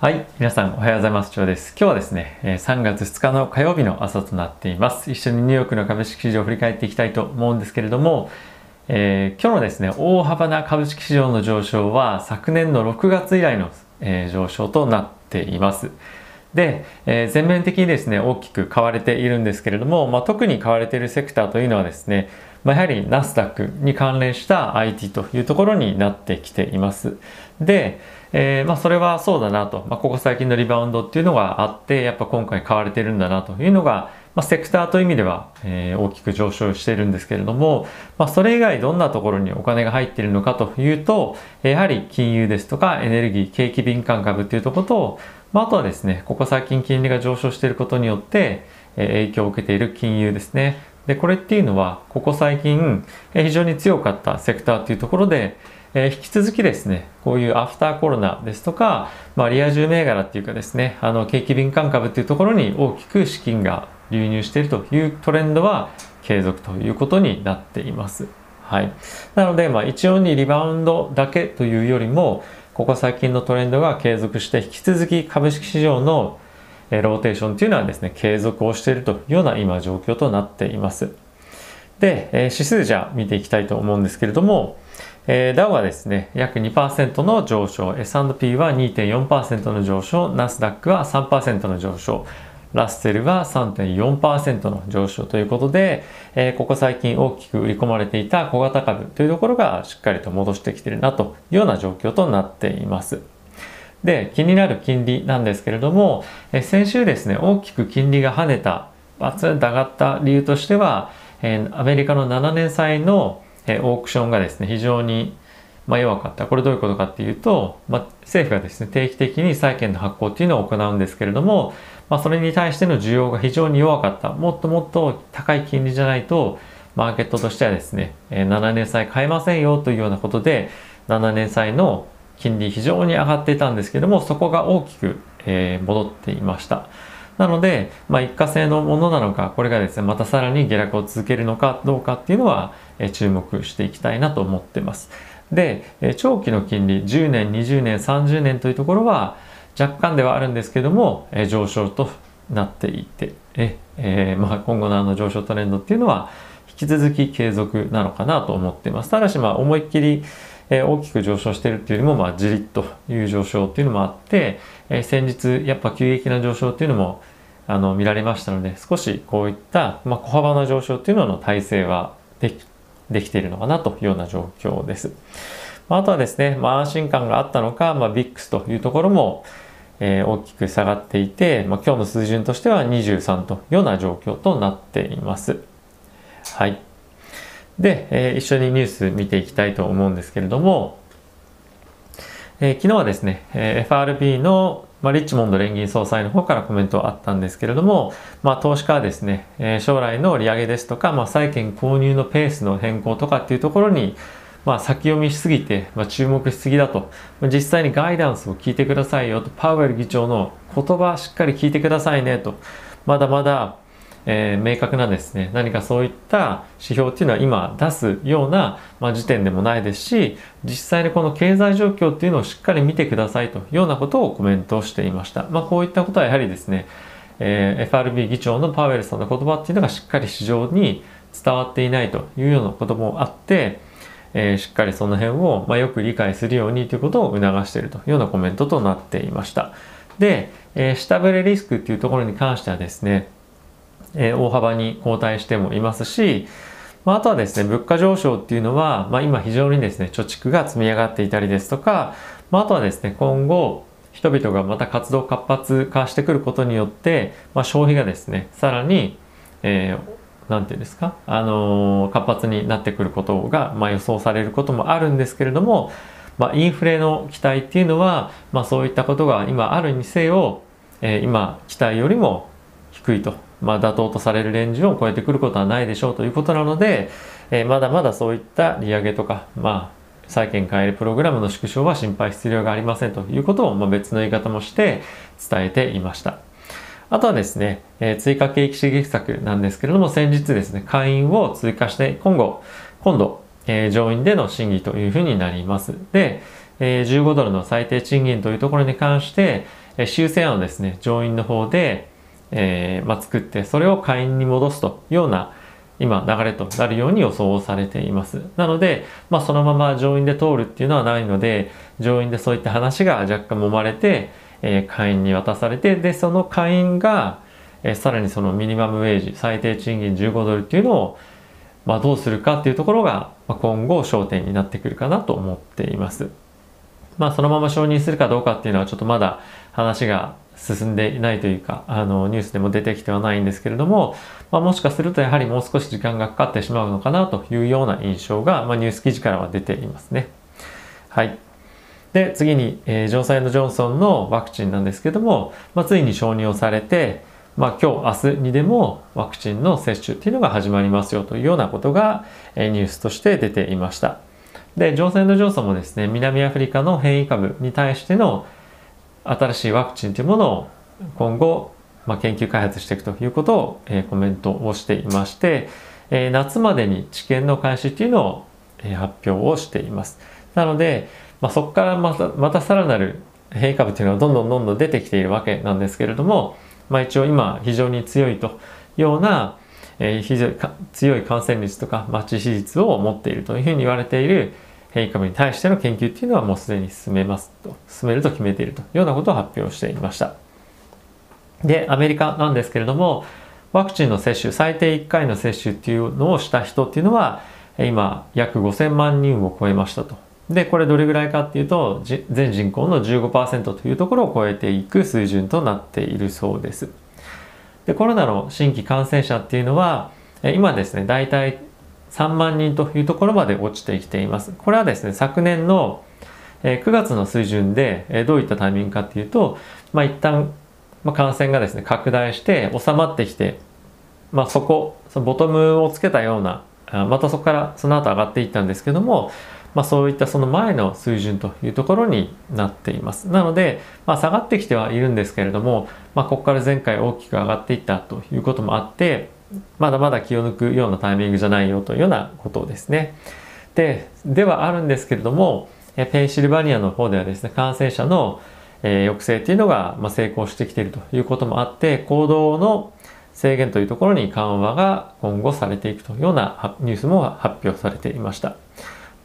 はい。皆さんおはようございます。長です。今日はですね、3月2日の火曜日の朝となっています。一緒にニューヨークの株式市場を振り返っていきたいと思うんですけれども、えー、今日のですね、大幅な株式市場の上昇は昨年の6月以来の、えー、上昇となっています。で、えー、全面的にですね、大きく買われているんですけれども、まあ、特に買われているセクターというのはですね、まあ、やはりナスダックに関連した IT というところになってきています。で、えー、まあそれはそうだなと、まあ、ここ最近のリバウンドっていうのがあってやっぱ今回買われてるんだなというのが、まあ、セクターという意味では、えー、大きく上昇しているんですけれども、まあ、それ以外どんなところにお金が入っているのかというとやはり金融ですとかエネルギー景気敏感株っていうところと、まあ、あとはですねここ最近金利が上昇していることによって、え、影響を受けている金融ですね。でこれっていうのはここ最近、え、非常に強かったセクターというところでえー、引き続きですね、こういうアフターコロナですとか、まあ、リア充銘柄っていうかですね、あの、景気敏感株っていうところに大きく資金が流入しているというトレンドは継続ということになっています。はい。なので、まあ、一応にリバウンドだけというよりも、ここ最近のトレンドが継続して、引き続き株式市場のローテーションというのはですね、継続をしているというような今状況となっています。で、指数じゃ見ていきたいと思うんですけれども、えー、ダウはですね、約2%の上昇、S&P は2.4%の上昇、ナスダックは3%の上昇、ラッセルは3.4%の上昇ということで、えー、ここ最近大きく売り込まれていた小型株というところがしっかりと戻してきてるなというような状況となっています。で、気になる金利なんですけれども、えー、先週ですね、大きく金利が跳ねた、バツンと上がった理由としては、えー、アメリカの7年債のえオークションがですね、非常に、まあ、弱かった。これどういうことかっていうと、まあ、政府がですね、定期的に債券の発行っていうのを行うんですけれども、まあ、それに対しての需要が非常に弱かった。もっともっと高い金利じゃないと、マーケットとしてはですね、7年債買えませんよというようなことで、7年債の金利非常に上がっていたんですけども、そこが大きく、え戻っていました。なので、まあ、一過性のものなのか、これがですね、またさらに下落を続けるのかどうかっていうのは、え注目していきたいなと思ってます。で、え長期の金利、10年、20年、30年というところは、若干ではあるんですけども、え上昇となっていて、ええー、まあ、今後のあの上昇トレンドっていうのは、引き続き継続なのかなと思ってます。ただし、まあ、思いっきり、え大きく上昇しているっていうよりも、まあ、じりっという上昇っていうのもあって、え先日、やっぱ急激な上昇っていうのも、あの、見られましたので、少しこういった、まあ、小幅な上昇っていうのの体制はでき、できているのかなというような状況です。あとはですね、まあ、安心感があったのか、まあ、VIX というところも、えー、大きく下がっていて、まあ、今日の水準としては23というような状況となっています。はい。で、えー、一緒にニュース見ていきたいと思うんですけれども、えー、昨日はですね、えー、FRB の、まあ、リッチモンド連銀総裁の方からコメントあったんですけれども、まあ、投資家はですね、えー、将来の利上げですとか、まあ、債券購入のペースの変更とかっていうところに、まあ、先読みしすぎて、まあ、注目しすぎだと、実際にガイダンスを聞いてくださいよと、パウエル議長の言葉しっかり聞いてくださいねと、まだまだえー、明確なですね何かそういった指標っていうのは今出すような、まあ、時点でもないですし実際にこの経済状況っていうのをしっかり見てくださいというようなことをコメントしていました、まあ、こういったことはやはりですね、えー、FRB 議長のパウエルさんの言葉っていうのがしっかり市場に伝わっていないというようなこともあってえー、しっかりその辺を、まあ、よく理解するようにということを促しているというようなコメントとなっていました。で、えー、下振れリスクっていうところに関してはですね、え大幅に後退してもいますし、まあ、あとはですね、物価上昇っていうのは、まあ、今非常にですね、貯蓄が積み上がっていたりですとか、まあ、あとはですね、今後、人々がまた活動活発化してくることによって、まあ、消費がですね、さらに、えー、なんていうんですか、あのー、活発になってくることが、まあ、予想されることもあるんですけれども、まあ、インフレの期待っていうのは、まあ、そういったことが今あるにせよ、えー、今期待よりも低いとまあ、妥当とされるレンジを超えてくることはないでしょうということなので、えー、まだまだそういった利上げとか、まあ、債券買えるプログラムの縮小は心配必要がありませんということを、まあ、別の言い方もして伝えていました。あとはですね、えー、追加景気刺激策なんですけれども、先日ですね、会員を追加して、今後、今度、えー、上院での審議というふうになります。で、えー、15ドルの最低賃金というところに関して、え修正案をですね上院の方で、えーまあ、作ってそれを下院に戻すというような今流れとなるように予想されていますなので、まあ、そのまま上院で通るっていうのはないので上院でそういった話が若干揉まれて、えー、下院に渡されてでその下院が、えー、さらにそのミニマムウェージ最低賃金15ドルっていうのを、まあ、どうするかっていうところが、まあ、今後焦点になってくるかなと思っています。まあ、そのまま承認するかどうかっていうのはちょっとまだ話が進んでいないというかあのニュースでも出てきてはないんですけれども、まあ、もしかするとやはりもう少し時間がかかってしまうのかなというような印象が、まあ、ニュース記事からは出ていますね。はい、で次に、えー、ジョンソンジョンソンのワクチンなんですけども、まあ、ついに承認をされて、まあ、今日明日にでもワクチンの接種っていうのが始まりますよというようなことが、えー、ニュースとして出ていました。で、ジョンソンジョンソンもですね、南アフリカの変異株に対しての新しいワクチンというものを今後、まあ、研究開発していくということを、えー、コメントをしていまして、えー、夏までに治験の開始っていうのを、えー、発表をしています。なので、まあ、そこからまたまたさらなる変異株というのはどんどんどんどん出てきているわけなんですけれども、まあ、一応今非常に強いというような、えー、非常に強い感染率とか、まあ、致死率を持っているというふうに言われている変異株に対しての研究っていうのはもうすでに進めますと進めると決めているというようなことを発表していました。でアメリカなんですけれどもワクチンの接種最低1回の接種っていうのをした人っていうのは今約5000万人を超えましたと。でこれどれぐらいかっていうと全人口の15%というところを超えていく水準となっているそうです。でコロナの新規感染者っていうのは今ですね大体3万人というところまで落ちてきています。これはですね、昨年の9月の水準でどういったタイミングかっていうと、まあ、一旦感染がですね、拡大して収まってきて、まあ、そこ、そのボトムをつけたような、またそこからその後上がっていったんですけども、まあ、そういったその前の水準というところになっています。なので、まあ、下がってきてはいるんですけれども、まあ、ここから前回大きく上がっていったということもあって、まだまだ気を抜くようなタイミングじゃないよというようなことですね。で、ではあるんですけれども、ペンシルバニアの方ではですね、感染者の抑制っていうのが成功してきているということもあって、行動の制限というところに緩和が今後されていくというようなニュースも発表されていました。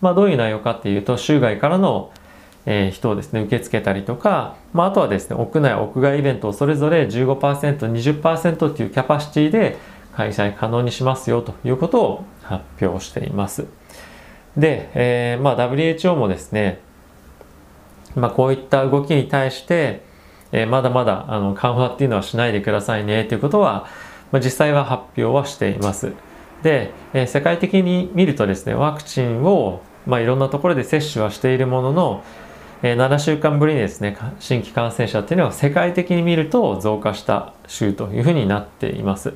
まあ、どういう内容かっていうと、州外からの人をですね、受け付けたりとか、まあ、あとはですね、屋内、屋外イベントをそれぞれ15%、20%っていうキャパシティで開催可能にしますよということを発表しています。で、えー、まあ WHO もですね、まあこういった動きに対して、えー、まだまだあの緩和っていうのはしないでくださいねということは、まあ、実際は発表はしています。で、えー、世界的に見るとですね、ワクチンを、まあ、いろんなところで接種はしているものの、えー、7週間ぶりにですね、新規感染者っていうのは世界的に見ると増加した週というふうになっています。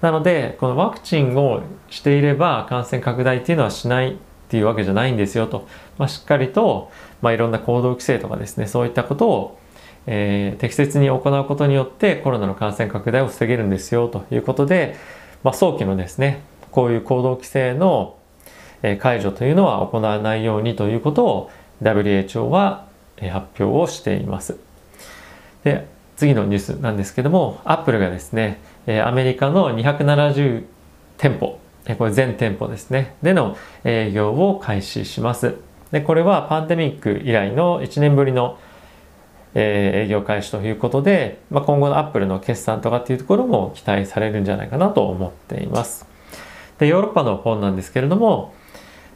なので、このワクチンをしていれば感染拡大っていうのはしないっていうわけじゃないんですよと、まあ、しっかりと、まあ、いろんな行動規制とかですね、そういったことを、えー、適切に行うことによってコロナの感染拡大を防げるんですよということで、まあ、早期のですね、こういう行動規制の解除というのは行わないようにということを WHO は発表をしています。で次のニュースなんですけども、アップルがですね、アメリカの270店舗、これ全店舗ですね、での営業を開始します。で、これはパンデミック以来の1年ぶりのえ営業開始ということで、まあ、今後のアップルの決算とかっていうところも期待されるんじゃないかなと思っています。で、ヨーロッパの方なんですけれども、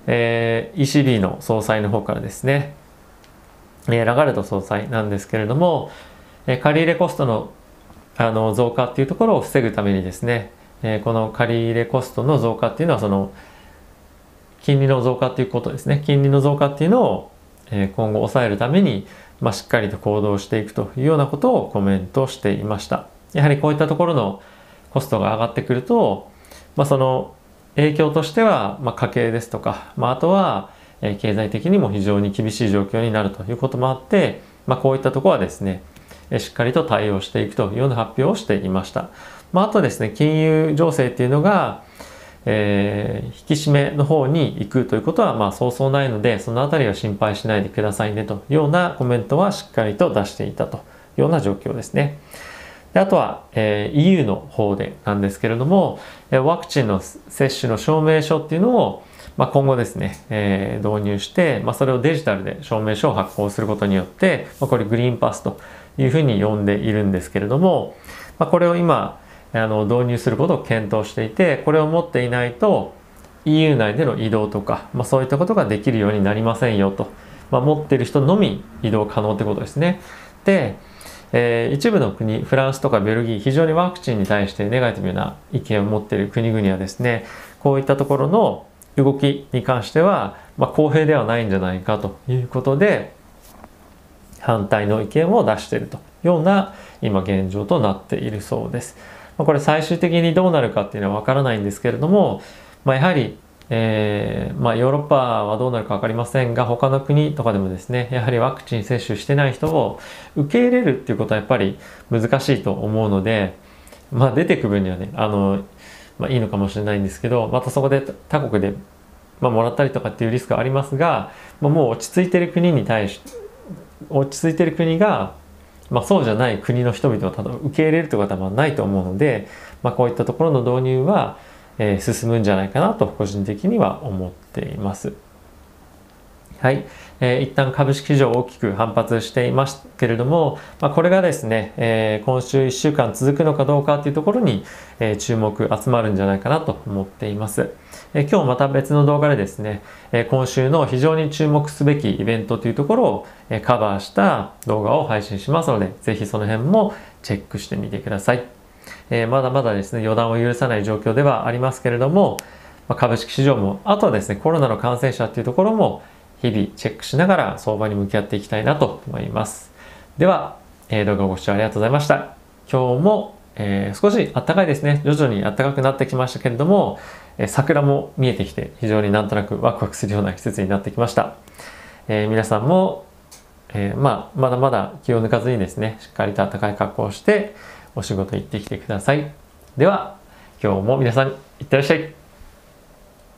えー、ECB の総裁の方からですね、ラガルド総裁なんですけれども、え借入コストのあの増加っていうところを防ぐためにですね、えこの借入コストの増加っていうのはその金利の増加っていうことですね。金利の増加っていうのを、え今後抑えるために、まあ、しっかりと行動していくというようなことをコメントしていました。やはりこういったところのコストが上がってくると、まあ、その影響としては、まあ、家計ですとか、まあ、あとは、え経済的にも非常に厳しい状況になるということもあって、まあ、こういったところはですねしっかりと対応していくというような発表をしていました。まあ、あとですね、金融情勢っていうのが、えー、引き締めの方に行くということはまあそうそうないので、そのあたりは心配しないでくださいねというようなコメントはしっかりと出していたというような状況ですね。であとは、えー、EU の方でなんですけれども、ワクチンの接種の証明書っていうのを、まあ、今後ですね、えー、導入して、まあ、それをデジタルで証明書を発行することによって、まあ、これグリーンパスというふうに呼んでいるんですけれども、まあ、これを今あの導入することを検討していてこれを持っていないと EU 内での移動とか、まあ、そういったことができるようになりませんよと、まあ、持っている人のみ移動可能ってことですね。でえー、一部の国フランスとかベルギー非常にワクチンに対してネガティブな意見を持っている国々はですねこういったところの動きに関しては、まあ、公平ではないんじゃないかということで反対の意見を出しているというような今現状となっているそうです。ま、これ最終的にどうなるかっていうのはわからないんですけれども、まあ、やはりえー、まあ、ヨーロッパはどうなるか分かりませんが他の国とかでもですねやはりワクチン接種してない人を受け入れるっていうことはやっぱり難しいと思うので、まあ、出てく分にはねあの、まあ、いいのかもしれないんですけどまたそこで他国で、ま、もらったりとかっていうリスクはありますが、ま、もう落ち着いてる国に対し落ち着いてる国が、まあ、そうじゃない国の人々をただ受け入れるということはないと思うので、まあ、こういったところの導入はえー、進むんじゃないかなと個人的には思っています。はい、えー、一旦株式市場大きく反発していますけれども、まあ、これがですね、えー、今週1週間続くのかどうかっていうところに、えー、注目集まるんじゃないかなと思っています。え、今日また別の動画でですね、え、今週の非常に注目すべきイベントというところを、え、カバーした動画を配信しますので、ぜひその辺もチェックしてみてください。え、まだまだですね、予断を許さない状況ではありますけれども、ま、株式市場も、あとはですね、コロナの感染者っていうところも日々チェックしながら相場に向き合っていきたいなと思います。では、えー、動画をご視聴ありがとうございました。今日も、えー、少し暖かいですね。徐々に暖かくなってきましたけれども、えー、桜も見えてきて非常になんとなくワクワクするような季節になってきました。え、皆さんも、え、まあ、まだまだ気を抜かずにですね、しっかりと暖かい格好をして、お仕事行ってきてください。では、今日も皆さん、いってらっしゃい。